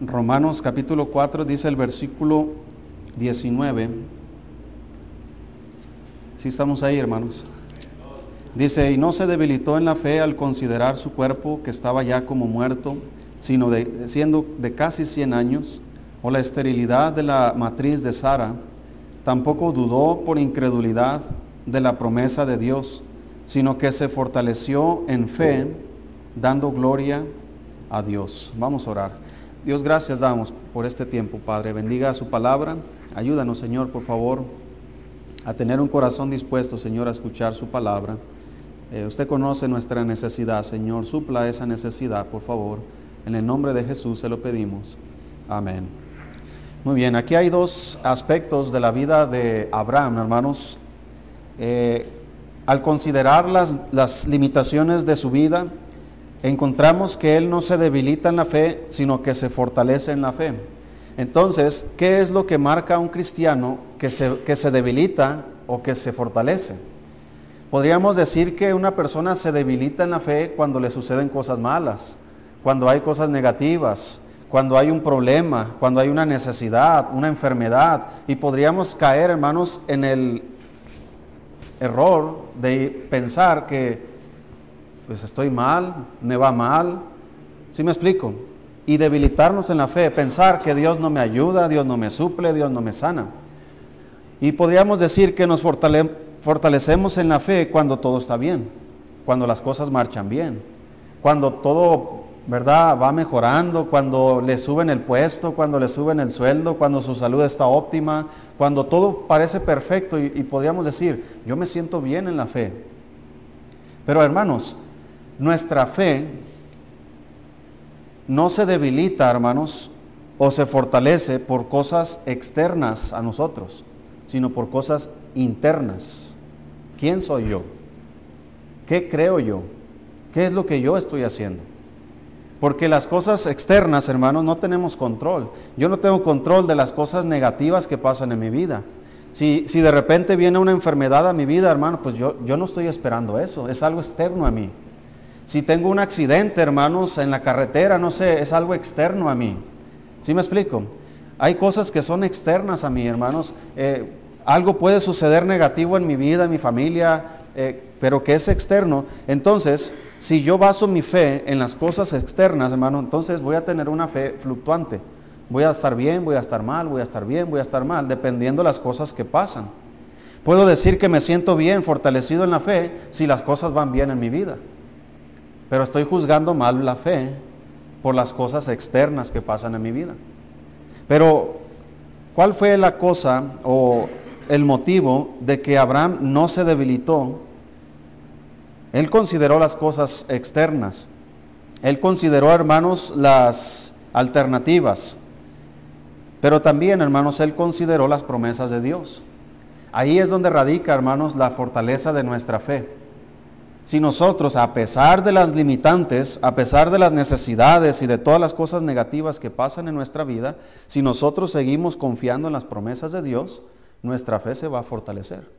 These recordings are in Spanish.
Romanos capítulo 4 dice el versículo 19. Si estamos ahí, hermanos. Dice, y no se debilitó en la fe al considerar su cuerpo que estaba ya como muerto, sino de, siendo de casi 100 años, o la esterilidad de la matriz de Sara, tampoco dudó por incredulidad de la promesa de Dios, sino que se fortaleció en fe, dando gloria a Dios. Vamos a orar. Dios, gracias damos por este tiempo, Padre. Bendiga su palabra. Ayúdanos, Señor, por favor, a tener un corazón dispuesto, Señor, a escuchar su palabra. Eh, usted conoce nuestra necesidad, Señor. Supla esa necesidad, por favor. En el nombre de Jesús se lo pedimos. Amén. Muy bien, aquí hay dos aspectos de la vida de Abraham, hermanos. Eh, al considerar las, las limitaciones de su vida, encontramos que él no se debilita en la fe, sino que se fortalece en la fe. Entonces, ¿qué es lo que marca a un cristiano que se, que se debilita o que se fortalece? Podríamos decir que una persona se debilita en la fe cuando le suceden cosas malas, cuando hay cosas negativas, cuando hay un problema, cuando hay una necesidad, una enfermedad. Y podríamos caer, hermanos, en el error de pensar que pues estoy mal, me va mal. ¿Sí me explico? Y debilitarnos en la fe, pensar que Dios no me ayuda, Dios no me suple, Dios no me sana. Y podríamos decir que nos fortalecemos en la fe cuando todo está bien, cuando las cosas marchan bien, cuando todo ¿verdad? Va mejorando, cuando le suben el puesto, cuando le suben el sueldo, cuando su salud está óptima, cuando todo parece perfecto y, podríamos decir, yo me siento bien en la fe. Pero hermanos, nuestra fe no se debilita, hermanos, o se fortalece por cosas externas a nosotros, sino por cosas internas. ¿Quién soy yo? ¿Qué creo yo? ¿Qué es lo que yo estoy haciendo? Porque las cosas externas, hermanos, no tenemos control. Yo no tengo control de las cosas negativas que pasan en mi vida. Si, si de repente viene una enfermedad a mi vida, hermano, pues yo, yo no estoy esperando eso. Es algo externo a mí. Si tengo un accidente, hermanos, en la carretera, no sé, es algo externo a mí. ¿Sí me explico? Hay cosas que son externas a mí, hermanos. Eh, algo puede suceder negativo en mi vida, en mi familia, eh, pero que es externo. Entonces, si yo baso mi fe en las cosas externas, hermano, entonces voy a tener una fe fluctuante. Voy a estar bien, voy a estar mal, voy a estar bien, voy a estar mal, dependiendo de las cosas que pasan. Puedo decir que me siento bien, fortalecido en la fe, si las cosas van bien en mi vida. Pero estoy juzgando mal la fe por las cosas externas que pasan en mi vida. Pero, ¿cuál fue la cosa o el motivo de que Abraham no se debilitó él consideró las cosas externas. Él consideró, hermanos, las alternativas. Pero también, hermanos, Él consideró las promesas de Dios. Ahí es donde radica, hermanos, la fortaleza de nuestra fe. Si nosotros, a pesar de las limitantes, a pesar de las necesidades y de todas las cosas negativas que pasan en nuestra vida, si nosotros seguimos confiando en las promesas de Dios, nuestra fe se va a fortalecer.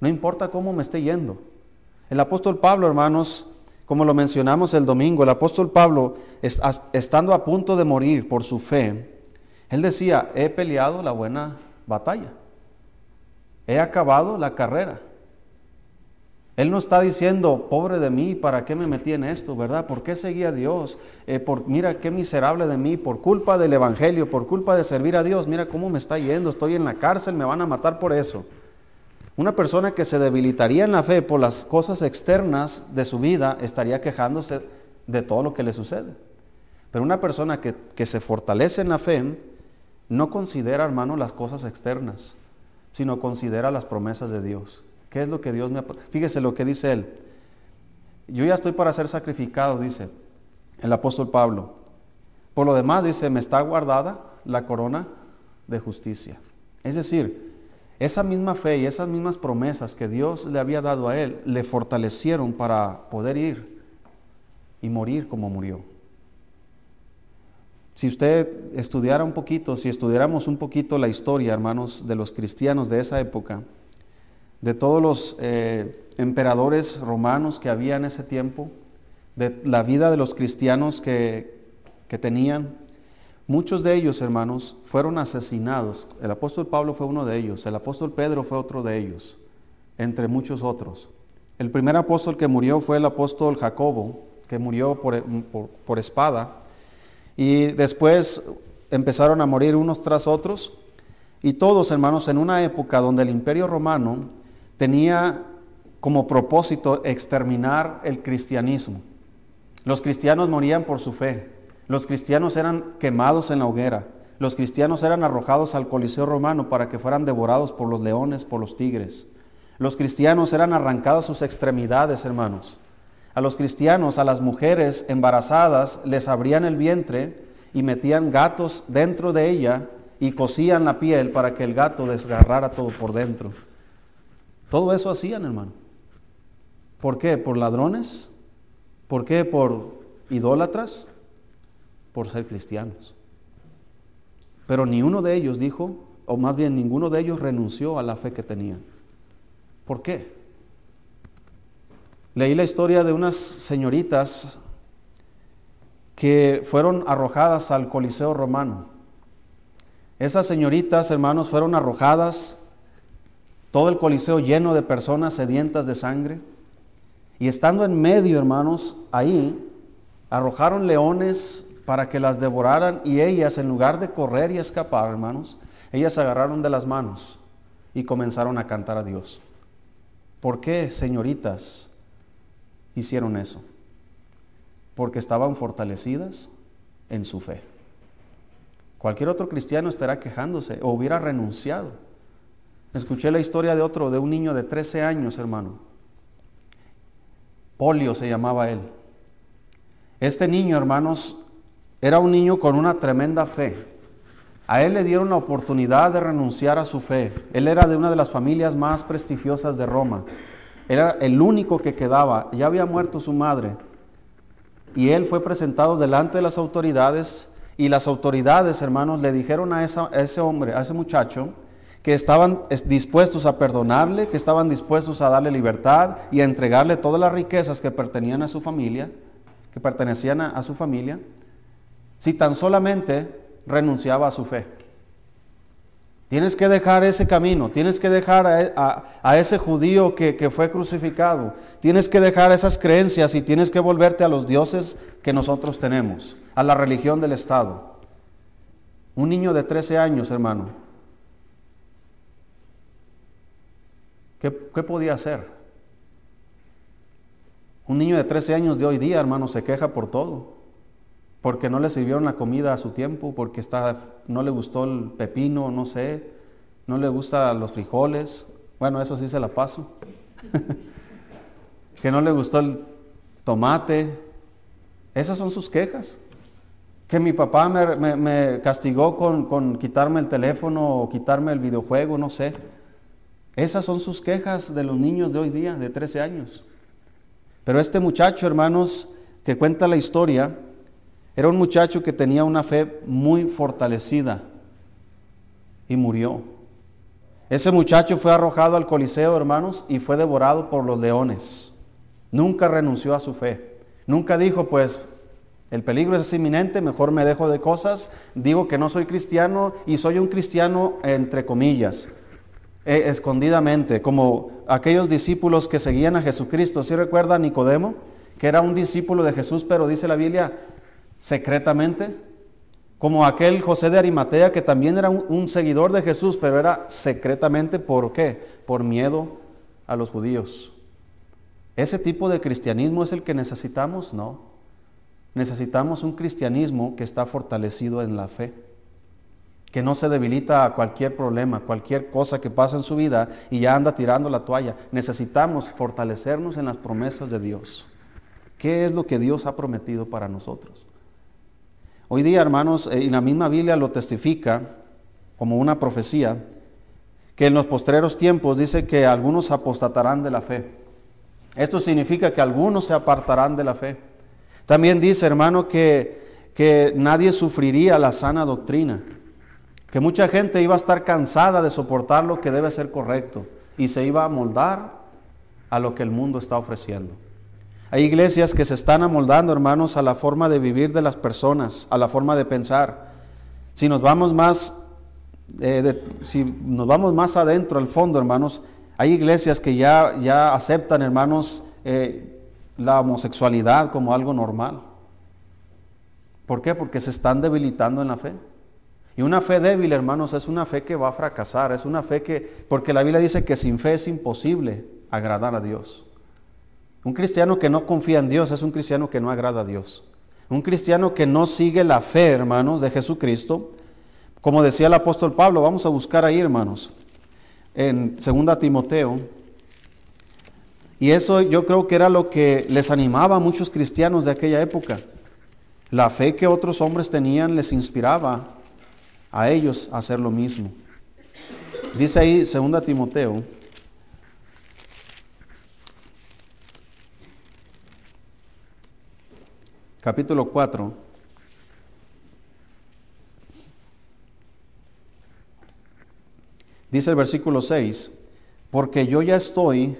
No importa cómo me esté yendo, el apóstol Pablo, hermanos, como lo mencionamos el domingo, el apóstol Pablo, estando a punto de morir por su fe, él decía, he peleado la buena batalla, he acabado la carrera. Él no está diciendo, pobre de mí, ¿para qué me metí en esto? ¿Verdad? ¿Por qué seguí a Dios? Eh, por, mira qué miserable de mí, por culpa del Evangelio, por culpa de servir a Dios, mira cómo me está yendo, estoy en la cárcel, me van a matar por eso. Una persona que se debilitaría en la fe por las cosas externas de su vida estaría quejándose de todo lo que le sucede. Pero una persona que, se fortalece en la fe no considera, hermano, las cosas externas, sino considera las promesas de Dios. ¿Qué es lo que Dios me ha... Fíjese lo que dice él. Yo ya estoy para ser sacrificado, dice el apóstol Pablo. Por lo demás, dice, me está guardada la corona de justicia. Es decir, esa misma fe y esas mismas promesas que Dios le había dado a él le fortalecieron para poder ir y morir como murió. Si usted estudiara un poquito, si estudiáramos un poquito la historia, hermanos, de los cristianos de esa época, de todos los eh, emperadores romanos que había en ese tiempo, de la vida de los cristianos que, que tenían, Muchos de ellos, hermanos, fueron asesinados. El apóstol Pablo fue uno de ellos, el apóstol Pedro fue otro de ellos, entre muchos otros. El primer apóstol que murió fue el apóstol Jacobo, que murió por, por, espada. Y después empezaron a morir unos tras otros. Y todos, hermanos, en una época donde el imperio romano tenía como propósito exterminar el cristianismo. Los cristianos morían por su fe. Los cristianos eran quemados en la hoguera. Los cristianos eran arrojados al Coliseo romano para que fueran devorados por los leones, por los tigres. Los cristianos eran arrancadas sus extremidades, hermanos. A los cristianos, a las mujeres embarazadas, les abrían el vientre y metían gatos dentro de ella y cosían la piel para que el gato desgarrara todo por dentro. Todo eso hacían, hermano. ¿Por qué? ¿Por ladrones? ¿Por qué? ¿Por idólatras? por ser cristianos. Pero ni uno de ellos dijo, o más bien ninguno de ellos renunció a la fe que tenían. ¿Por qué? Leí la historia de unas señoritas que fueron arrojadas al Coliseo romano. Esas señoritas, hermanos, fueron arrojadas, todo el Coliseo lleno de personas sedientas de sangre. Y estando en medio, hermanos, ahí, arrojaron leones para que las devoraran y ellas, en lugar de correr y escapar, hermanos, ellas agarraron de las manos y comenzaron a cantar a Dios. ¿Por qué, señoritas, hicieron eso? Porque estaban fortalecidas en su fe. Cualquier otro cristiano estará quejándose o hubiera renunciado. Escuché la historia de otro, de un niño de 13 años, hermano. Polio se llamaba él. Este niño, hermanos, era un niño con una tremenda fe. A él le dieron la oportunidad de renunciar a su fe. Él era de una de las familias más prestigiosas de Roma. Era el único que quedaba. Ya había muerto su madre. Y él fue presentado delante de las autoridades y las autoridades, hermanos, le dijeron a, ese hombre, a ese muchacho, que estaban dispuestos a perdonarle, que estaban dispuestos a darle libertad y a entregarle todas las riquezas que pertenecían a su familia, que pertenecían a su familia, si tan solamente renunciaba a su fe. Tienes que dejar ese camino, tienes que dejar a, ese judío que, que, fue crucificado, tienes que dejar esas creencias y tienes que volverte a los dioses que nosotros tenemos, a la religión del Estado. Un niño de 13 años, hermano, ¿qué, podía hacer? Un niño de 13 años de hoy día, hermano, se queja por todo porque no le sirvieron la comida a su tiempo, porque está, no le gustó el pepino, no sé, no le gustan los frijoles, bueno, eso sí se la paso, que no le gustó el tomate, esas son sus quejas. Que mi papá me, castigó con, con quitarme el teléfono o quitarme el videojuego, no sé. Esas son sus quejas de los niños de hoy día, de 13 años. Pero este muchacho, hermanos, que cuenta la historia, era un muchacho que tenía una fe muy fortalecida y murió. Ese muchacho fue arrojado al Coliseo, hermanos, y fue devorado por los leones. Nunca renunció a su fe. Nunca dijo, pues, el peligro es inminente, mejor me dejo de cosas, digo que no soy cristiano y soy un cristiano entre comillas, eh, escondidamente, como aquellos discípulos que seguían a Jesucristo. ¿Sí recuerda Nicodemo? Que era un discípulo de Jesús, pero dice la Biblia, secretamente, como aquel José de Arimatea que también era un, seguidor de Jesús, pero era secretamente, ¿por qué? Por miedo a los judíos. ¿Ese tipo de cristianismo es el que necesitamos? No. Necesitamos un cristianismo que está fortalecido en la fe, que no se debilita a cualquier problema, cualquier cosa que pasa en su vida y ya anda tirando la toalla. Necesitamos fortalecernos en las promesas de Dios. ¿Qué es lo que Dios ha prometido para nosotros? Hoy día, hermanos, eh, y la misma Biblia lo testifica como una profecía, que en los postreros tiempos dice que algunos apostatarán de la fe. Esto significa que algunos se apartarán de la fe. También dice, hermano, que, que nadie sufriría la sana doctrina, que mucha gente iba a estar cansada de soportar lo que debe ser correcto y se iba a moldar a lo que el mundo está ofreciendo. Hay iglesias que se están amoldando, hermanos, a la forma de vivir de las personas, a la forma de pensar. Si nos vamos más, eh, si nos vamos más adentro, al fondo, hermanos, hay iglesias que ya, ya aceptan, hermanos, eh, la homosexualidad como algo normal. ¿Por qué? Porque se están debilitando en la fe. Y una fe débil, hermanos, es una fe que va a fracasar, es una fe que, porque la Biblia dice que sin fe es imposible agradar a Dios. Un cristiano que no confía en Dios es un cristiano que no agrada a Dios. Un cristiano que no sigue la fe, hermanos, de Jesucristo, como decía el apóstol Pablo, vamos a buscar ahí, hermanos, en 2 Timoteo. Y eso yo creo que era lo que les animaba a muchos cristianos de aquella época. La fe que otros hombres tenían les inspiraba a ellos hacer lo mismo. Dice ahí 2 Timoteo, capítulo 4, dice el versículo 6, porque yo ya estoy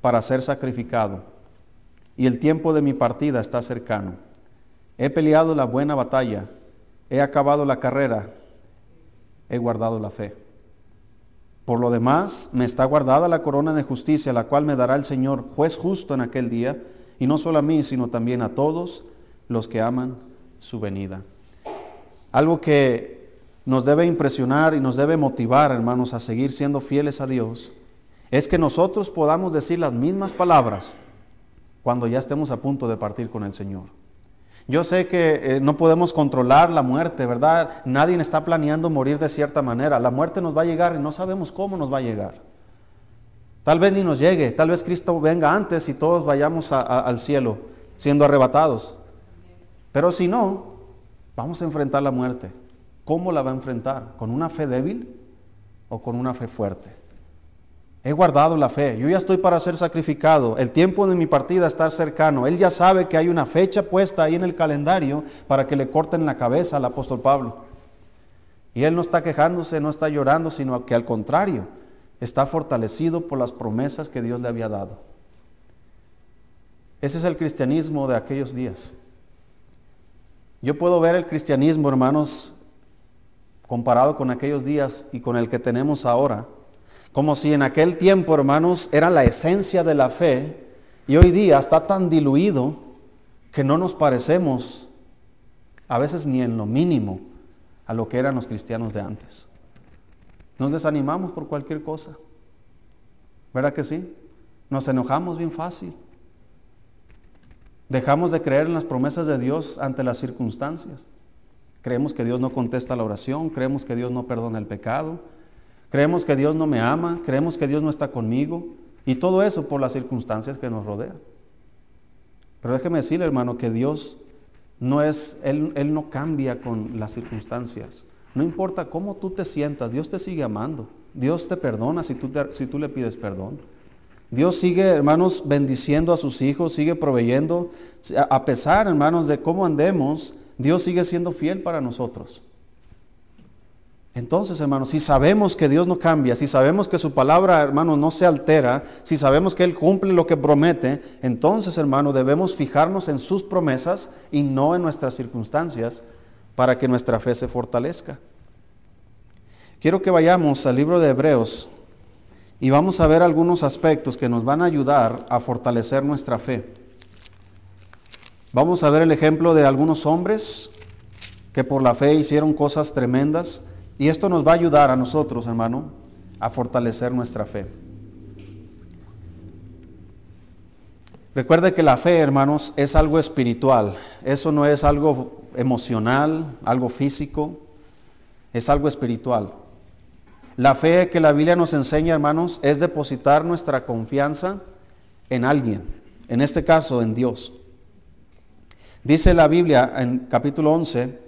para ser sacrificado y el tiempo de mi partida está cercano. He peleado la buena batalla, he acabado la carrera, he guardado la fe. Por lo demás, me está guardada la corona de justicia, la cual me dará el Señor, juez justo en aquel día, y no solo a mí, sino también a todos los que aman su venida. Algo que nos debe impresionar y nos debe motivar, hermanos, a seguir siendo fieles a Dios, es que nosotros podamos decir las mismas palabras cuando ya estemos a punto de partir con el Señor. Yo sé que eh, no podemos controlar la muerte, ¿verdad? Nadie está planeando morir de cierta manera. La muerte nos va a llegar y no sabemos cómo nos va a llegar. Tal vez ni nos llegue, tal vez Cristo venga antes y todos vayamos al cielo siendo arrebatados. Pero si no, vamos a enfrentar la muerte. ¿Cómo la va a enfrentar? ¿Con una fe débil o con una fe fuerte? He guardado la fe. Yo ya estoy para ser sacrificado. El tiempo de mi partida está cercano. Él ya sabe que hay una fecha puesta ahí en el calendario para que le corten la cabeza al apóstol Pablo. Y él no está quejándose, no está llorando, sino que al contrario, está fortalecido por las promesas que Dios le había dado. Ese es el cristianismo de aquellos días. Yo puedo ver el cristianismo, hermanos, comparado con aquellos días y con el que tenemos ahora como si en aquel tiempo, hermanos, era la esencia de la fe y hoy día está tan diluido que no nos parecemos a veces ni en lo mínimo a lo que eran los cristianos de antes. Nos desanimamos por cualquier cosa. ¿Verdad que sí? Nos enojamos bien fácil. Dejamos de creer en las promesas de Dios ante las circunstancias. Creemos que Dios no contesta la oración, creemos que Dios no perdona el pecado, Creemos que Dios no me ama, creemos que Dios no está conmigo y todo eso por las circunstancias que nos rodean. Pero déjeme decirle, hermano, que Dios no es, Él, Él no cambia con las circunstancias. No importa cómo tú te sientas, Dios te sigue amando. Dios te perdona si tú, si tú le pides perdón. Dios sigue, hermanos, bendiciendo a sus hijos, sigue proveyendo. A pesar, hermanos, de cómo andemos, Dios sigue siendo fiel para nosotros. Entonces, hermanos, si sabemos que Dios no cambia, si sabemos que su palabra, hermano, no se altera, si sabemos que Él cumple lo que promete, entonces, hermano, debemos fijarnos en sus promesas y no en nuestras circunstancias para que nuestra fe se fortalezca. Quiero que vayamos al libro de Hebreos y vamos a ver algunos aspectos que nos van a ayudar a fortalecer nuestra fe. Vamos a ver el ejemplo de algunos hombres que por la fe hicieron cosas tremendas y esto nos va a ayudar a nosotros, hermano, a fortalecer nuestra fe. Recuerde que la fe, hermanos, es algo espiritual. Eso no es algo emocional, algo físico, es algo espiritual. La fe que la Biblia nos enseña, hermanos, es depositar nuestra confianza en alguien, en este caso en Dios. Dice la Biblia en capítulo 11,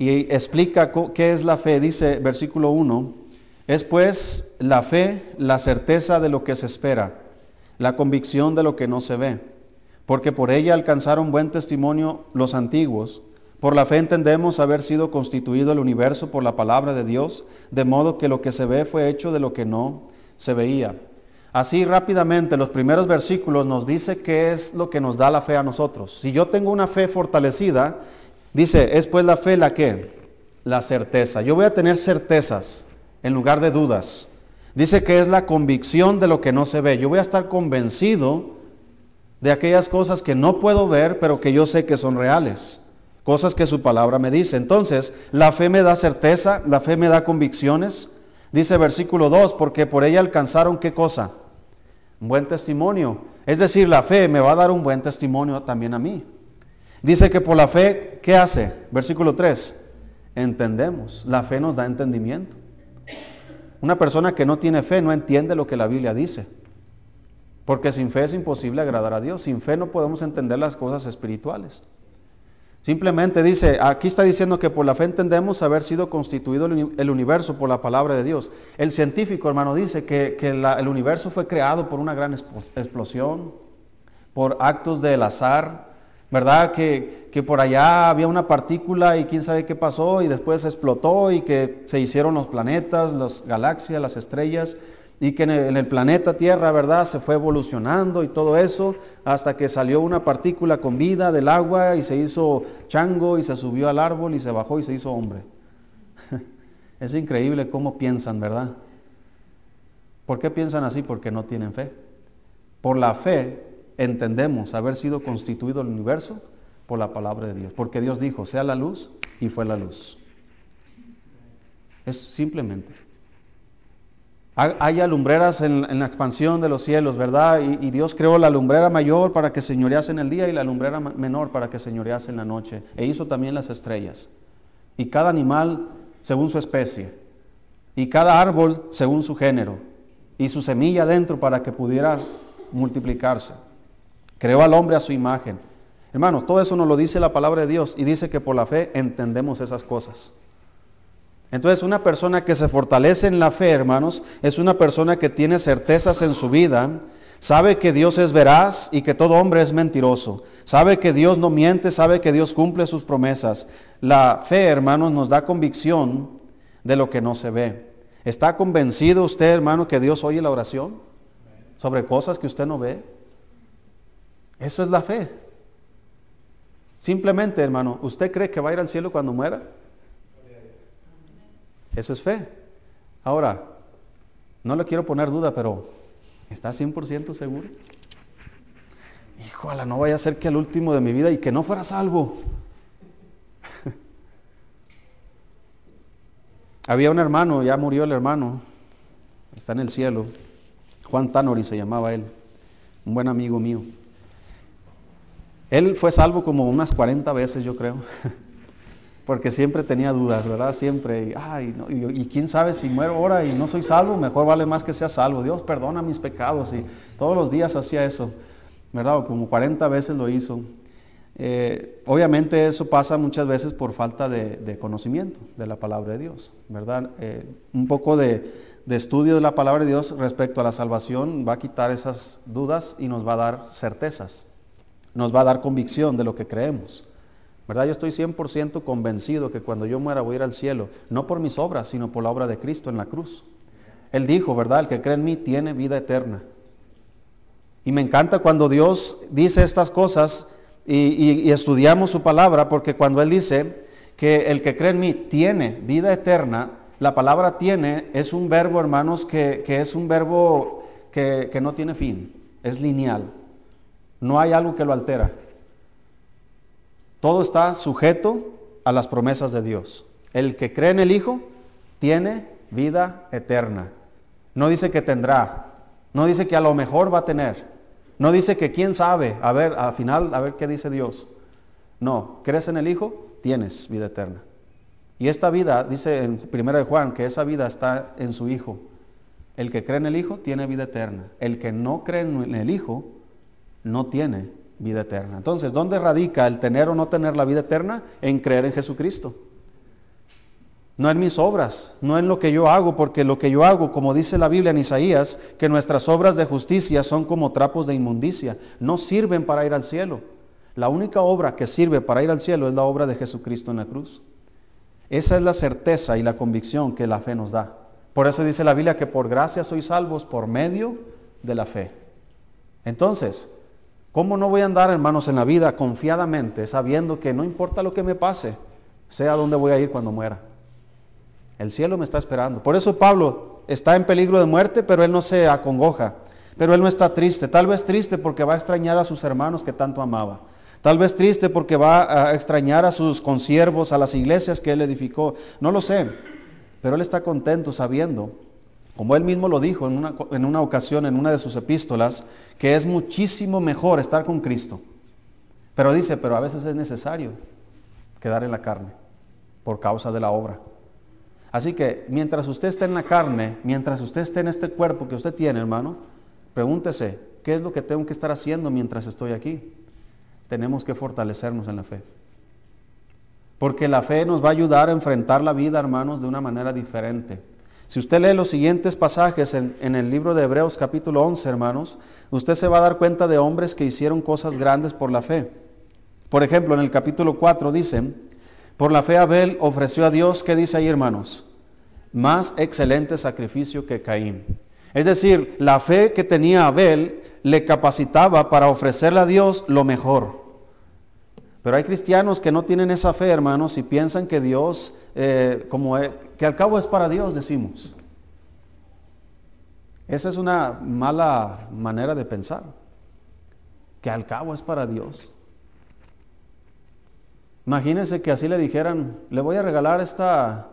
y explica qué es la fe. Dice versículo 1, es pues la fe la certeza de lo que se espera, la convicción de lo que no se ve, porque por ella alcanzaron buen testimonio los antiguos. Por la fe entendemos haber sido constituido el universo por la palabra de Dios, de modo que lo que se ve fue hecho de lo que no se veía. Así rápidamente los primeros versículos nos dice qué es lo que nos da la fe a nosotros. Si yo tengo una fe fortalecida, Dice, es pues la fe la que, la certeza. Yo voy a tener certezas en lugar de dudas. Dice que es la convicción de lo que no se ve. Yo voy a estar convencido de aquellas cosas que no puedo ver, pero que yo sé que son reales. Cosas que su palabra me dice. Entonces, la fe me da certeza, la fe me da convicciones. Dice versículo 2, porque por ella alcanzaron qué cosa? Un buen testimonio. Es decir, la fe me va a dar un buen testimonio también a mí. Dice que por la fe, ¿qué hace? Versículo 3, entendemos. La fe nos da entendimiento. Una persona que no tiene fe no entiende lo que la Biblia dice. Porque sin fe es imposible agradar a Dios. Sin fe no podemos entender las cosas espirituales. Simplemente dice, aquí está diciendo que por la fe entendemos haber sido constituido el universo por la palabra de Dios. El científico, hermano, dice que, el universo fue creado por una gran explosión, por actos del azar, ¿verdad? Que, que, por allá había una partícula y quién sabe qué pasó y después explotó y que se hicieron los planetas, las galaxias, las estrellas y que en el, planeta Tierra, ¿verdad? Se fue evolucionando y todo eso hasta que salió una partícula con vida del agua y se hizo chango y se subió al árbol y se bajó y se hizo hombre. Es increíble cómo piensan, ¿verdad? ¿Por qué piensan así? Porque no tienen fe. Por la fe entendemos haber sido constituido el universo por la palabra de Dios. Porque Dios dijo, sea la luz y fue la luz. Es simplemente. Hay alumbreras en, la expansión de los cielos, ¿verdad? Y, Dios creó la lumbrera mayor para que señorease en el día y la lumbrera menor para que señorease en la noche. E hizo también las estrellas. Y cada animal según su especie. Y cada árbol según su género. Y su semilla dentro para que pudiera multiplicarse. Creó al hombre a su imagen. Hermanos, todo eso nos lo dice la palabra de Dios y dice que por la fe entendemos esas cosas. Entonces una persona que se fortalece en la fe, hermanos, es una persona que tiene certezas en su vida, sabe que Dios es veraz y que todo hombre es mentiroso, sabe que Dios no miente, sabe que Dios cumple sus promesas. La fe, hermanos, nos da convicción de lo que no se ve. ¿Está convencido usted, hermano, que Dios oye la oración sobre cosas que usted no ve? Eso es la fe. Simplemente, hermano, ¿usted cree que va a ir al cielo cuando muera? Eso es fe. Ahora, no le quiero poner duda, pero ¿está 100% seguro? Híjole, no vaya a ser que al último de mi vida y que no fuera salvo. Había un hermano, ya murió el hermano, está en el cielo. Juan Tanori se llamaba él, un buen amigo mío. Él fue salvo como unas 40 veces, yo creo. porque siempre tenía dudas, ¿verdad? Siempre, ay, y, quién sabe si muero ahora y no soy salvo, mejor vale más que sea salvo. Dios perdona mis pecados y todos los días hacía eso, ¿verdad? Como 40 veces lo hizo. Eh, obviamente eso pasa muchas veces por falta de, conocimiento de la palabra de Dios, ¿verdad? Eh, un poco de, de estudio de la palabra de Dios respecto a la salvación va a quitar esas dudas y nos va a dar certezas, nos va a dar convicción de lo que creemos. ¿Verdad? Yo estoy 100% convencido que cuando yo muera voy a ir al cielo, no por mis obras, sino por la obra de Cristo en la cruz. Él dijo, ¿verdad? El que cree en mí tiene vida eterna. Y me encanta cuando Dios dice estas cosas y, estudiamos su palabra, porque cuando Él dice que el que cree en mí tiene vida eterna, la palabra tiene es un verbo, hermanos, que, es un verbo que, que no tiene fin, es lineal. No hay algo que lo altera. Todo está sujeto a las promesas de Dios. El que cree en el Hijo tiene vida eterna. No dice que tendrá, no dice que a lo mejor va a tener, no dice que quién sabe, a ver, al final, a ver qué dice Dios. No, crees en el Hijo, tienes vida eterna. Y esta vida, dice en 1 de Juan, que esa vida está en su Hijo. El que cree en el Hijo tiene vida eterna. El que no cree en el Hijo no tiene vida eterna. Entonces, ¿dónde radica el tener o no tener la vida eterna? En creer en Jesucristo. No en mis obras, no en lo que yo hago, porque lo que yo hago, como dice la Biblia en Isaías, que nuestras obras de justicia son como trapos de inmundicia, no sirven para ir al cielo. La única obra que sirve para ir al cielo es la obra de Jesucristo en la cruz. Esa es la certeza y la convicción que la fe nos da. Por eso dice la Biblia que por gracia sois salvos por medio de la fe. Entonces, ¿Cómo no voy a andar, hermanos, en la vida confiadamente, sabiendo que no importa lo que me pase, sé a dónde voy a ir cuando muera? El cielo me está esperando. Por eso Pablo está en peligro de muerte, pero él no se acongoja. Pero él no está triste. Tal vez triste porque va a extrañar a sus hermanos que tanto amaba. Tal vez triste porque va a extrañar a sus consiervos, a las iglesias que él edificó. No lo sé. Pero él está contento sabiendo, como él mismo lo dijo en una, en una ocasión, en una de sus epístolas, que es muchísimo mejor estar con Cristo. Pero dice, pero a veces es necesario quedar en la carne por causa de la obra. Así que mientras usted esté en la carne, mientras usted esté en este cuerpo que usted tiene, hermano, pregúntese, ¿qué es lo que tengo que estar haciendo mientras estoy aquí? Tenemos que fortalecernos en la fe. Porque la fe nos va a ayudar a enfrentar la vida, hermanos, de una manera diferente. Si usted lee los siguientes pasajes en, el libro de Hebreos capítulo 11, hermanos, usted se va a dar cuenta de hombres que hicieron cosas grandes por la fe. Por ejemplo, en el capítulo 4 dice, por la fe Abel ofreció a Dios, ¿qué dice ahí hermanos? Más excelente sacrificio que Caín. Es decir, la fe que tenía Abel le capacitaba para ofrecerle a Dios lo mejor. Pero hay cristianos que no tienen esa fe, hermanos, y piensan que Dios, eh, como que al cabo es para Dios, decimos. Esa es una mala manera de pensar, que al cabo es para Dios. Imagínense que así le dijeran, le voy a regalar esta,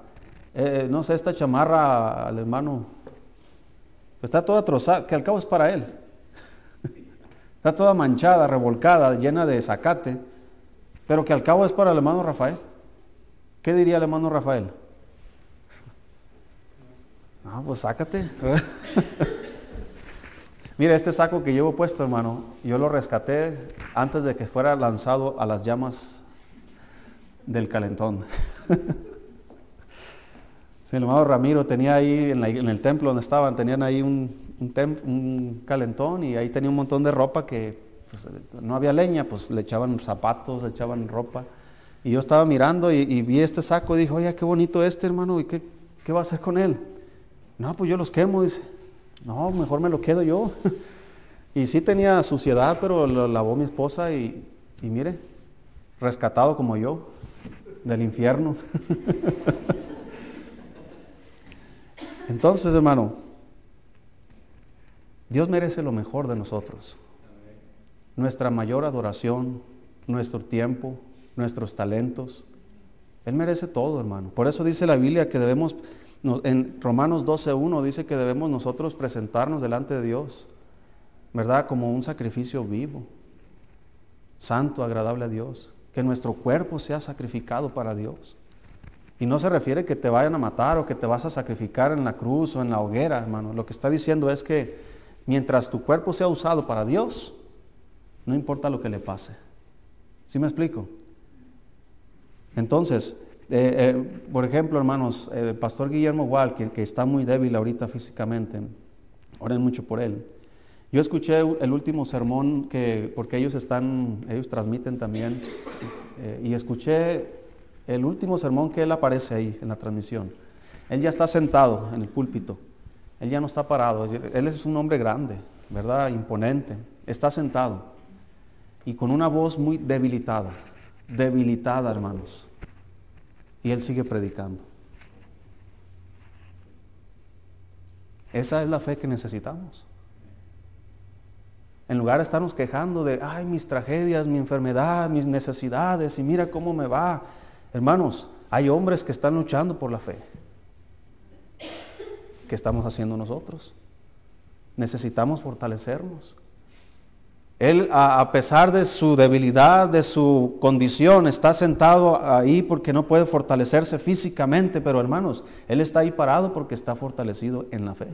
eh, no sé, esta chamarra al hermano. Está toda trozada, que al cabo es para él. Está toda manchada, revolcada, llena de zacate, pero que al cabo es para el hermano Rafael. ¿Qué diría el hermano Rafael? Ah, pues sácate. Mira, este saco que llevo puesto, hermano, yo lo rescaté antes de que fuera lanzado a las llamas del calentón. el hermano Ramiro tenía ahí en, el templo donde estaban, tenían ahí un, un, calentón y ahí tenía un montón de ropa que pues, no había leña, pues le echaban zapatos, le echaban ropa. Y yo estaba mirando y, vi este saco y dije, oye, qué bonito este hermano, ¿y qué, qué va a hacer con él? No, pues yo los quemo, dice. No, mejor me lo quedo yo. y sí tenía suciedad, pero lo lavó mi esposa y, y mire, rescatado como yo del infierno. Entonces, hermano, Dios merece lo mejor de nosotros. Nuestra mayor adoración, nuestro tiempo, nuestros talentos. Él merece todo, hermano. Por eso dice la Biblia que debemos, en Romanos 12.1 dice que debemos nosotros presentarnos delante de Dios, ¿verdad? Como un sacrificio vivo, santo, agradable a Dios que nuestro cuerpo sea sacrificado para Dios. Y no se refiere que te vayan a matar o que te vas a sacrificar en la cruz o en la hoguera, hermano. Lo que está diciendo es que mientras tu cuerpo sea usado para Dios, no importa lo que le pase. ¿Sí me explico? Entonces, eh, eh, por ejemplo, hermanos, el pastor Guillermo Walker, que está muy débil ahorita físicamente, oren mucho por él. Yo escuché el último sermón que, porque ellos están, ellos transmiten también, eh, y escuché el último sermón que él aparece ahí en la transmisión. Él ya está sentado en el púlpito, él ya no está parado, él es un hombre grande, ¿verdad? Imponente, está sentado y con una voz muy debilitada, debilitada, hermanos. Y él sigue predicando. Esa es la fe que necesitamos. En lugar de estarnos quejando de, ay, mis tragedias, mi enfermedad, mis necesidades, y mira cómo me va. Hermanos, hay hombres que están luchando por la fe. ¿Qué estamos haciendo nosotros? Necesitamos fortalecernos. Él, a, pesar de su debilidad, de su condición, está sentado ahí porque no puede fortalecerse físicamente, pero hermanos, Él está ahí parado porque está fortalecido en la fe.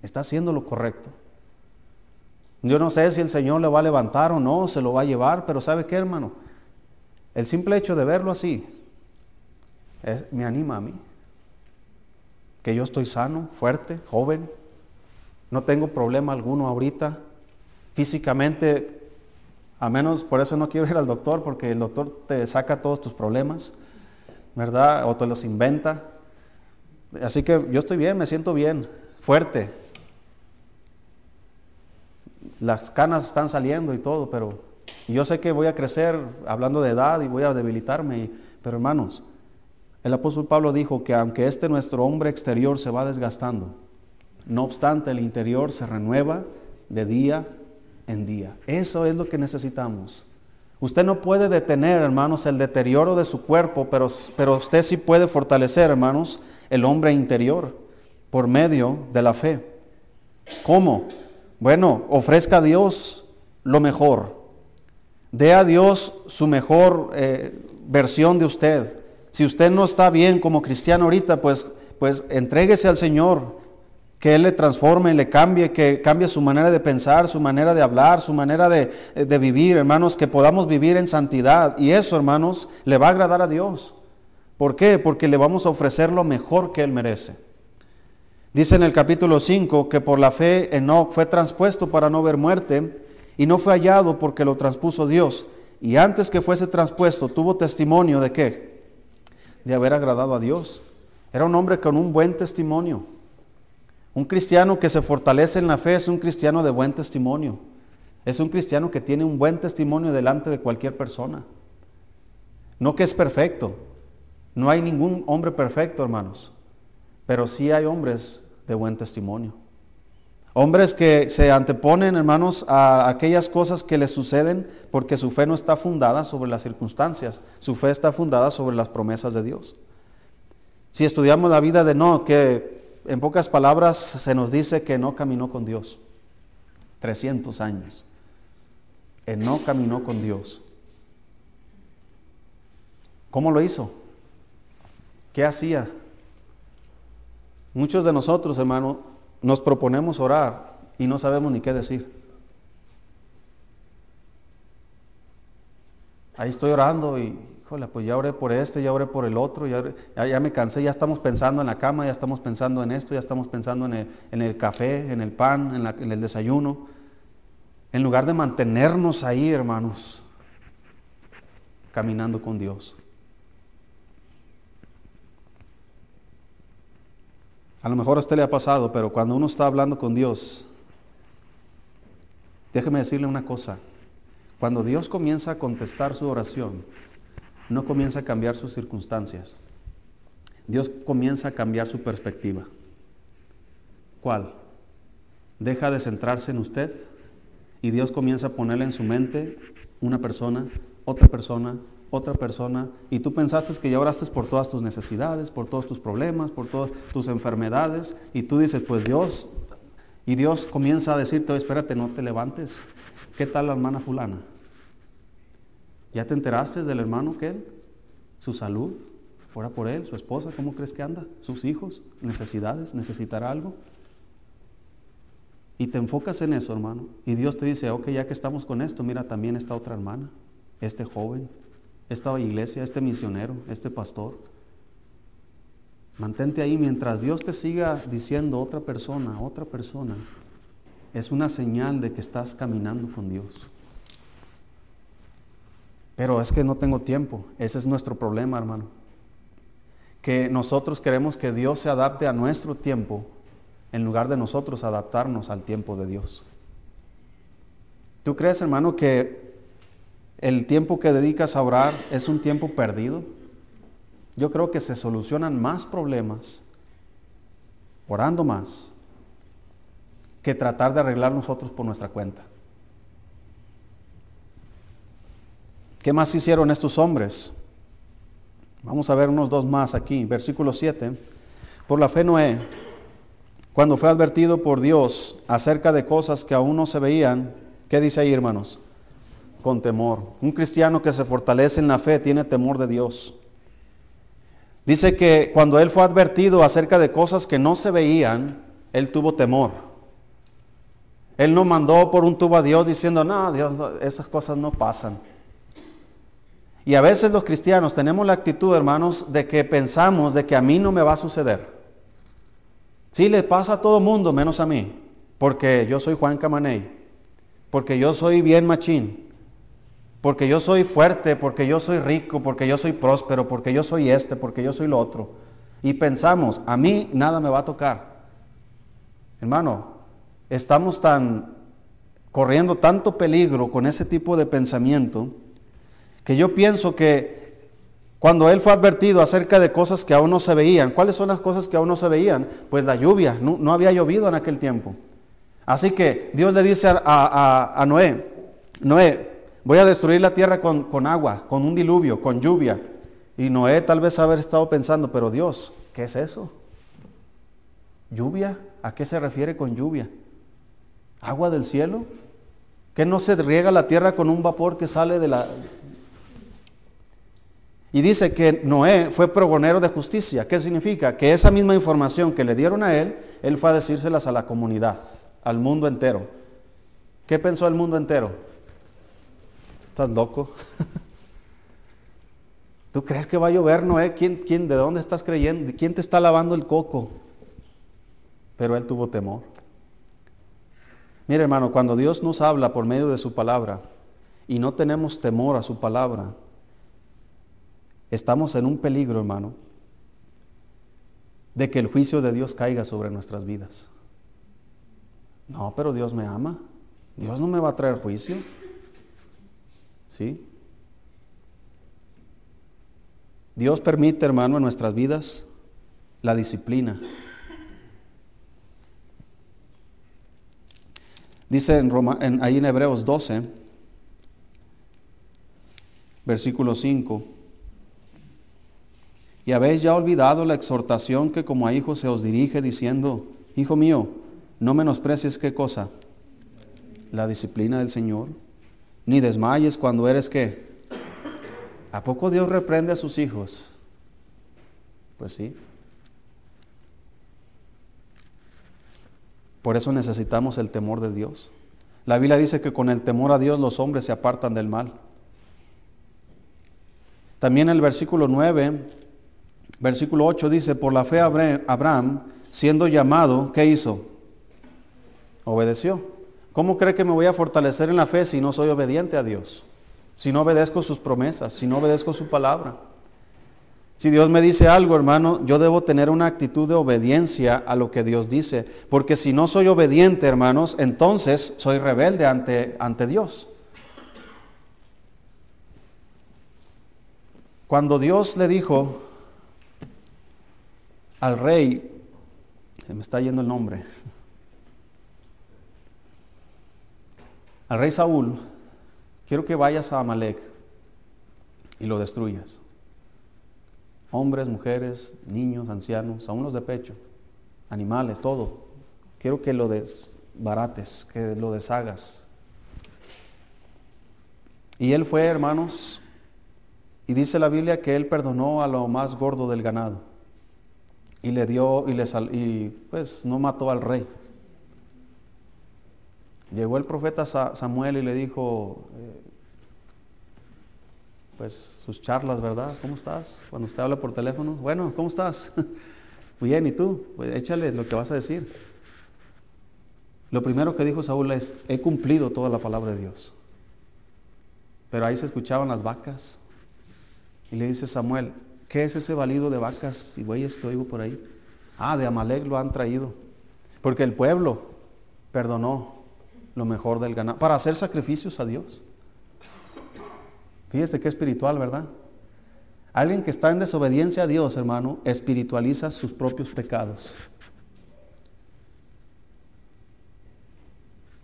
Está haciendo lo correcto. Yo no sé si el Señor le va a levantar o no, se lo va a llevar, pero ¿sabe qué, hermano? El simple hecho de verlo así me anima a mí. Que yo estoy sano, fuerte, joven, no tengo problema alguno ahorita. Físicamente, a menos por eso no quiero ir al doctor, porque el doctor te saca todos tus problemas, ¿verdad? O te los inventa. Así que yo estoy bien, me siento bien, fuerte, las canas están saliendo y todo, pero yo sé que voy a crecer hablando de edad y voy a debilitarme, pero hermanos, El apóstol Pablo dijo que aunque este nuestro hombre exterior se va desgastando, no obstante el interior se renueva de día en día. Eso es lo que necesitamos. Usted no puede detener, hermanos, el deterioro de su cuerpo, pero, pero usted sí puede fortalecer, hermanos, el hombre interior por medio de la fe. ¿Cómo? Bueno, ofrezca a Dios lo mejor. Dé a Dios su mejor eh, versión de usted. Si usted no está bien como cristiano ahorita, pues, pues entréguese al Señor, que Él le transforme, le cambie, que cambie su manera de pensar, su manera de hablar, su manera de, de vivir, hermanos, que podamos vivir en santidad. Y eso, hermanos, le va a agradar a Dios. ¿Por qué? Porque le vamos a ofrecer lo mejor que Él merece. Dice en el capítulo 5 que por la fe Enoch fue transpuesto para no ver muerte y no fue hallado porque lo transpuso Dios. Y antes que fuese transpuesto tuvo testimonio de qué? De haber agradado a Dios. Era un hombre con un buen testimonio. Un cristiano que se fortalece en la fe es un cristiano de buen testimonio. Es un cristiano que tiene un buen testimonio delante de cualquier persona. No que es perfecto. No hay ningún hombre perfecto, hermanos. Pero sí hay hombres de buen testimonio. Hombres que se anteponen, hermanos, a aquellas cosas que les suceden porque su fe no está fundada sobre las circunstancias, su fe está fundada sobre las promesas de Dios. Si estudiamos la vida de No, que en pocas palabras se nos dice que no caminó con Dios, 300 años. Él no caminó con Dios. ¿Cómo lo hizo? ¿Qué hacía? Muchos de nosotros, hermano, nos proponemos orar y no sabemos ni qué decir. Ahí estoy orando y, pues ya oré por este, ya oré por el otro, ya, ya, me cansé, ya estamos pensando en la cama, ya estamos pensando en esto, ya estamos pensando en el, café, en el pan, en, en el desayuno. En lugar de mantenernos ahí, hermanos, caminando con Dios. A lo mejor a usted le ha pasado, pero cuando uno está hablando con Dios, déjeme decirle una cosa. Cuando Dios comienza a contestar su oración, no comienza a cambiar sus circunstancias. Dios comienza a cambiar su perspectiva. ¿Cuál? Deja de centrarse en usted y Dios comienza a ponerle en su mente una persona, otra persona, otra persona y tú pensaste que ya oraste por todas tus necesidades, por todos tus problemas, por todas tus enfermedades y tú dices, pues Dios, y Dios comienza a decirte, espérate, no te levantes. ¿Qué tal la hermana fulana? ¿Ya te enteraste del hermano que él? Su salud, ora por él, su esposa, ¿cómo crees que anda? Sus hijos, necesidades, necesitará algo. Y te enfocas en eso, hermano. Y Dios te dice, ok, ya que estamos con esto, mira también esta otra hermana, este joven, esta iglesia, este misionero, este pastor. Mantente ahí mientras Dios te siga diciendo otra persona, otra persona. Es una señal de que estás caminando con Dios. Pero es que no tengo tiempo. Ese es nuestro problema, hermano. Que nosotros queremos que Dios se adapte a nuestro tiempo en lugar de nosotros adaptarnos al tiempo de Dios. ¿Tú crees, hermano, que el tiempo que dedicas a orar es un tiempo perdido. Yo creo que se solucionan más problemas orando más que tratar de arreglar nosotros por nuestra cuenta. ¿Qué más hicieron estos hombres? Vamos a ver unos dos más aquí. Versículo 7. Por la fe Noé, cuando fue advertido por Dios acerca de cosas que aún no se veían, ¿qué dice ahí, hermanos? con temor. Un cristiano que se fortalece en la fe tiene temor de Dios. Dice que cuando él fue advertido acerca de cosas que no se veían, él tuvo temor. Él no mandó por un tubo a Dios diciendo, no, Dios, esas cosas no pasan. Y a veces los cristianos tenemos la actitud, hermanos, de que pensamos de que a mí no me va a suceder. Sí, le pasa a todo mundo, menos a mí, porque yo soy Juan Camaney, porque yo soy bien machín, porque yo soy fuerte, porque yo soy rico, porque yo soy próspero, porque yo soy este, porque yo soy lo otro. Y pensamos, a mí nada me va a tocar. Hermano, estamos tan corriendo tanto peligro con ese tipo de pensamiento que yo pienso que Cuando él fue advertido acerca de cosas que aún no se veían, ¿cuáles son las cosas que aún no se veían? Pues la lluvia, no, había llovido en aquel tiempo. Así que Dios le dice a, Noé, Noé, voy a destruir la tierra con, con, agua, con un diluvio, con lluvia. Y Noé tal vez haber estado pensando, pero Dios, ¿qué es eso? ¿Lluvia? ¿A qué se refiere con lluvia? ¿Agua del cielo? ¿Que no se riega la tierra con un vapor que sale de la, y dice que Noé fue progonero de justicia. ¿Qué significa? Que esa misma información que le dieron a él, él fue a decírselas a la comunidad, al mundo entero. ¿Qué pensó el mundo entero? ¿Estás loco? ¿Tú crees que va a llover, Noé? ¿Quién, quién, ¿De dónde estás creyendo? ¿Quién te está lavando el coco? Pero él tuvo temor. Mire hermano, cuando Dios nos habla por medio de su palabra y no tenemos temor a su palabra, estamos en un peligro, hermano, de que el juicio de Dios caiga sobre nuestras vidas. No, pero Dios me ama. Dios no me va a traer juicio. ¿Sí? Dios permite, hermano, en nuestras vidas la disciplina. Dice en ahí en Hebreos 12, versículo 5. Y habéis ya olvidado la exhortación que como a hijos se os dirige diciendo, Hijo mío, no menosprecies qué cosa? La disciplina del Señor. Ni desmayes cuando eres qué. ¿A poco Dios reprende a sus hijos? Pues sí. Por eso necesitamos el temor de Dios. La Biblia dice que con el temor a Dios los hombres se apartan del mal. También el versículo 9 Versículo 8 dice, por la fe Abraham, siendo llamado, ¿qué hizo? Obedeció. ¿Cómo cree que me voy a fortalecer en la fe si no soy obediente a Dios? Si no obedezco sus promesas, si no obedezco su palabra. Si Dios me dice algo, hermano, yo debo tener una actitud de obediencia a lo que Dios dice. Porque si no soy obediente, hermanos, entonces soy rebelde ante, ante Dios. Cuando Dios le dijo al rey, me está yendo el nombre, al rey Saúl, quiero que vayas a Amalek y lo destruyas. Hombres, mujeres, niños, ancianos, aún los de pecho, animales, todo. Quiero que lo desbarates, que lo deshagas. Y él fue, hermanos, y dice la Biblia que él perdonó a lo más gordo del ganado y le dio y le y pues no mató al rey. Llegó el profeta Samuel y le dijo, eh, pues sus charlas, ¿verdad? ¿Cómo estás? Cuando usted habla por teléfono, bueno, ¿cómo estás? Bien, ¿y tú? Pues échale lo que vas a decir. Lo primero que dijo Saúl es, he cumplido toda la palabra de Dios. Pero ahí se escuchaban las vacas. Y le dice Samuel, ¿Qué es ese valido de vacas y bueyes que oigo por ahí? Ah, de Amalek lo han traído. Porque el pueblo perdonó lo mejor del ganado para hacer sacrificios a Dios. Fíjese qué espiritual, ¿verdad? Alguien que está en desobediencia a Dios, hermano, espiritualiza sus propios pecados.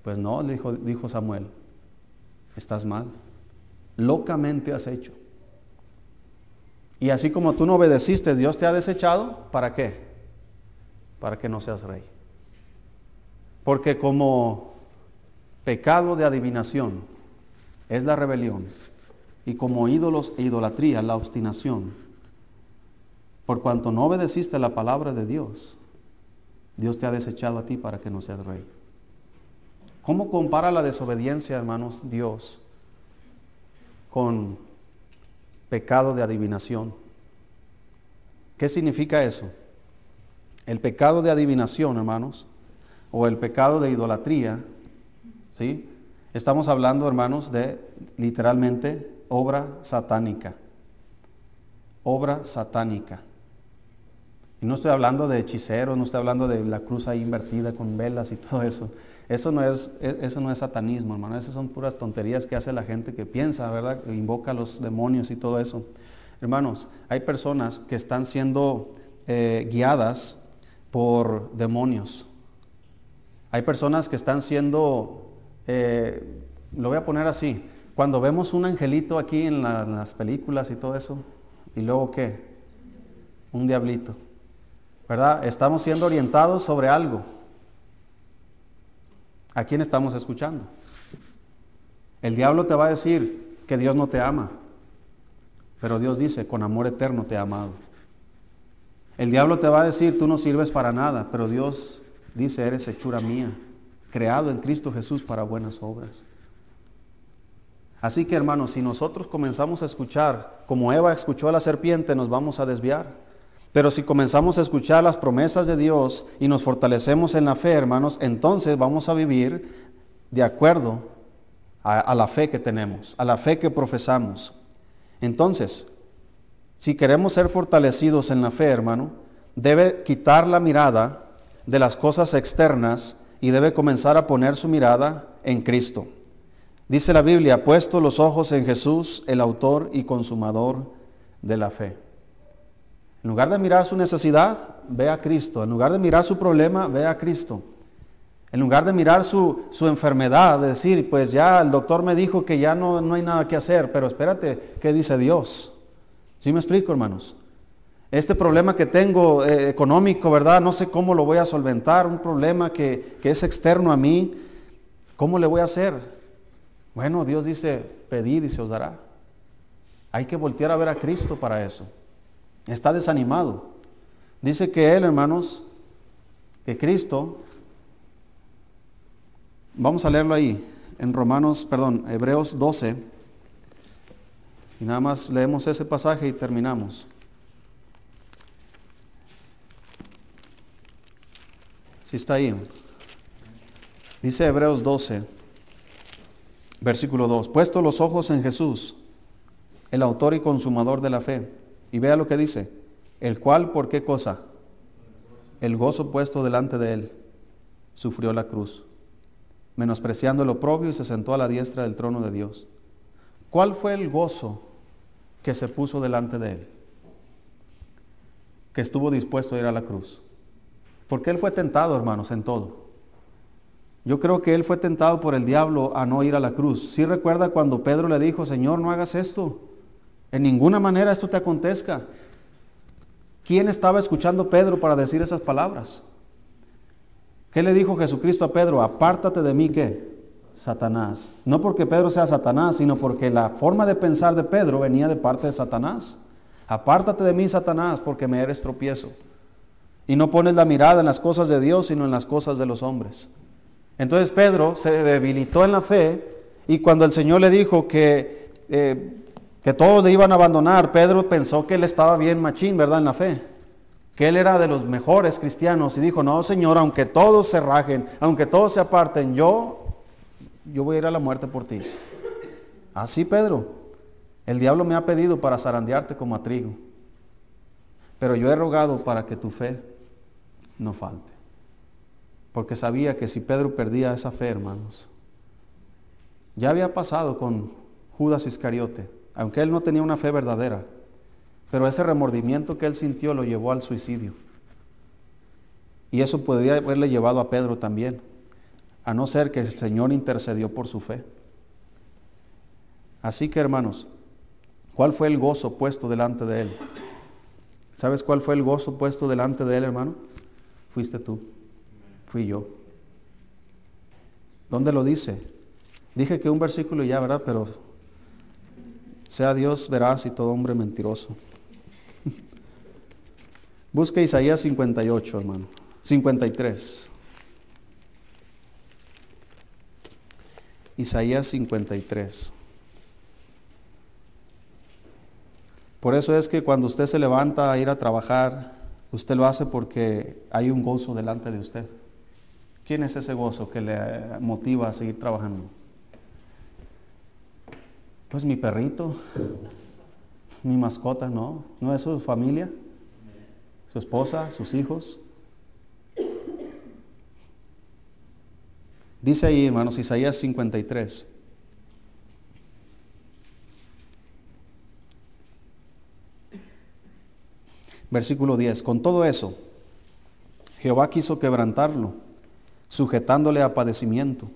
Pues no, dijo Samuel, estás mal. Locamente has hecho. Y así como tú no obedeciste, Dios te ha desechado, ¿para qué? Para que no seas rey. Porque como pecado de adivinación es la rebelión y como ídolos e idolatría la obstinación, por cuanto no obedeciste la palabra de Dios, Dios te ha desechado a ti para que no seas rey. ¿Cómo compara la desobediencia, hermanos, Dios con pecado de adivinación. ¿Qué significa eso? El pecado de adivinación, hermanos, o el pecado de idolatría, ¿sí? Estamos hablando, hermanos, de literalmente obra satánica. Obra satánica. Y no estoy hablando de hechiceros, no estoy hablando de la cruz ahí invertida con velas y todo eso. Eso no es, e, eso no es satanismo, hermano. Esas son puras tonterías que hace la gente que piensa, ¿verdad? Que invoca a los demonios y todo eso. Hermanos, hay personas que están siendo eh, guiadas por demonios. Hay personas que están siendo, eh, lo voy a poner así, cuando vemos un angelito aquí en, en las películas y todo eso, y luego qué, un diablito, ¿verdad? Estamos siendo orientados sobre algo. ¿A quién estamos escuchando? El diablo te va a decir que Dios no te ama, pero Dios dice, con amor eterno te ha amado. El diablo te va a decir, tú no sirves para nada, pero Dios dice, eres hechura mía, creado en Cristo Jesús para buenas obras. Así que hermanos, si nosotros comenzamos a escuchar, como Eva escuchó a la serpiente, nos vamos a desviar. Pero si comenzamos a escuchar las promesas de Dios y nos fortalecemos en la fe, hermanos, entonces vamos a vivir de acuerdo a, a la fe que tenemos, a la fe que profesamos. Entonces, si queremos ser fortalecidos en la fe, hermano, debe quitar la mirada de las cosas externas y debe comenzar a poner su mirada en Cristo. Dice la Biblia, puesto los ojos en Jesús, el autor y consumador de la fe. En lugar de mirar su necesidad, ve a Cristo. En lugar de mirar su problema, ve a Cristo. En lugar de mirar su, su enfermedad, de decir, pues ya el doctor me dijo que ya no, no hay nada que hacer, pero espérate, ¿qué dice Dios? ¿Sí me explico, hermanos? Este problema que tengo eh, económico, ¿verdad? No sé cómo lo voy a solventar, un problema que, que es externo a mí, ¿cómo le voy a hacer? Bueno, Dios dice, pedid y se os dará. Hay que voltear a ver a Cristo para eso. Está desanimado. Dice que Él, hermanos, que Cristo, vamos a leerlo ahí, en Romanos, perdón, Hebreos 12, y nada más leemos ese pasaje y terminamos. Si está ahí. Dice Hebreos 12, versículo 2. Puesto los ojos en Jesús, el autor y consumador de la fe. Y vea lo que dice. El cual, ¿por qué cosa? El gozo puesto delante de él, sufrió la cruz, menospreciando el oprobio y se sentó a la diestra del trono de Dios. ¿Cuál fue el gozo que se puso delante de él, que estuvo dispuesto a ir a la cruz. Porque él fue tentado, hermanos, en todo. Yo creo que él fue tentado por el diablo a no ir a la cruz. Si recuerda cuando Pedro le dijo, Señor, no hagas esto. En ninguna manera esto te acontezca. ¿Quién estaba escuchando Pedro para decir esas palabras? ¿Qué le dijo Jesucristo a Pedro? Apártate de mí, ¿qué? Satanás. No porque Pedro sea Satanás, sino porque la forma de pensar de Pedro venía de parte de Satanás. Apártate de mí, Satanás, porque me eres tropiezo. Y no pones la mirada en las cosas de Dios, sino en las cosas de los hombres. Entonces Pedro se debilitó en la fe y cuando el Señor le dijo que, eh, que todos le iban a abandonar, Pedro pensó que él estaba bien machín, ¿verdad? En la fe. Que él era de los mejores cristianos y dijo, no, Señor, aunque todos se rajen, aunque todos se aparten, yo yo voy a ir a la muerte por ti. Así, Pedro, el diablo me ha pedido para zarandearte como a trigo, pero yo he rogado para que tu fe no falte. Porque sabía que si Pedro perdía esa fe, hermanos, ya había pasado con Judas Iscariote, aunque él no tenía una fe verdadera, pero ese remordimiento que él sintió lo llevó al suicidio. Y eso podría haberle llevado a Pedro también a no ser que el Señor intercedió por su fe. Así que hermanos, ¿cuál fue el gozo puesto delante de Él? ¿Sabes cuál fue el gozo puesto delante de Él, hermano? Fuiste tú, fui yo. ¿Dónde lo dice? Dije que un versículo ya, ¿verdad? Pero sea Dios veraz y todo hombre mentiroso. Busca Isaías 58, hermano. 53. Isaías 53. Por eso es que cuando usted se levanta a ir a trabajar, usted lo hace porque hay un gozo delante de usted. ¿Quién es ese gozo que le motiva a seguir trabajando? Pues mi perrito, mi mascota, ¿no? ¿No es su familia? ¿Su esposa? ¿Sus hijos? Dice ahí, hermanos, Isaías 53. Versículo 10. Con todo eso, Jehová quiso quebrantarlo, sujetándole a padecimiento.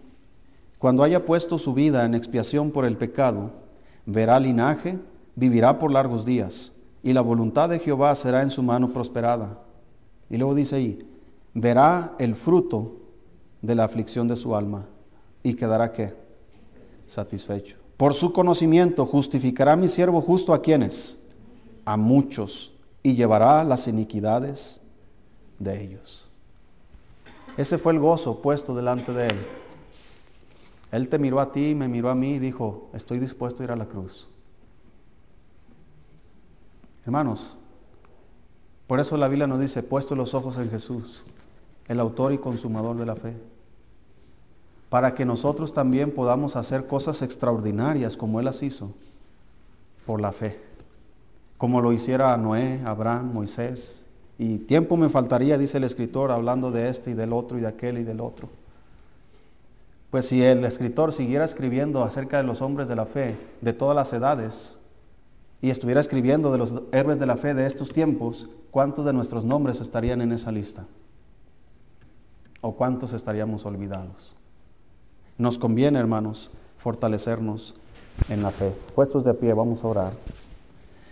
Cuando haya puesto su vida en expiación por el pecado, verá linaje, vivirá por largos días, y la voluntad de Jehová será en su mano prosperada. Y luego dice ahí, verá el fruto de la aflicción de su alma, y quedará qué? Satisfecho. Por su conocimiento justificará mi siervo justo a quienes? A muchos, y llevará las iniquidades de ellos. Ese fue el gozo puesto delante de él. Él te miró a ti, me miró a mí y dijo, estoy dispuesto a ir a la cruz. Hermanos, por eso la Biblia nos dice, puesto los ojos en Jesús, el autor y consumador de la fe, para que nosotros también podamos hacer cosas extraordinarias como Él las hizo, por la fe, como lo hiciera Noé, Abraham, Moisés. Y tiempo me faltaría, dice el escritor, hablando de este y del otro y de aquel y del otro. Pues si el escritor siguiera escribiendo acerca de los hombres de la fe de todas las edades y estuviera escribiendo de los héroes de la fe de estos tiempos, ¿cuántos de nuestros nombres estarían en esa lista? ¿O cuántos estaríamos olvidados? Nos conviene, hermanos, fortalecernos en la fe. Puestos de pie, vamos a orar.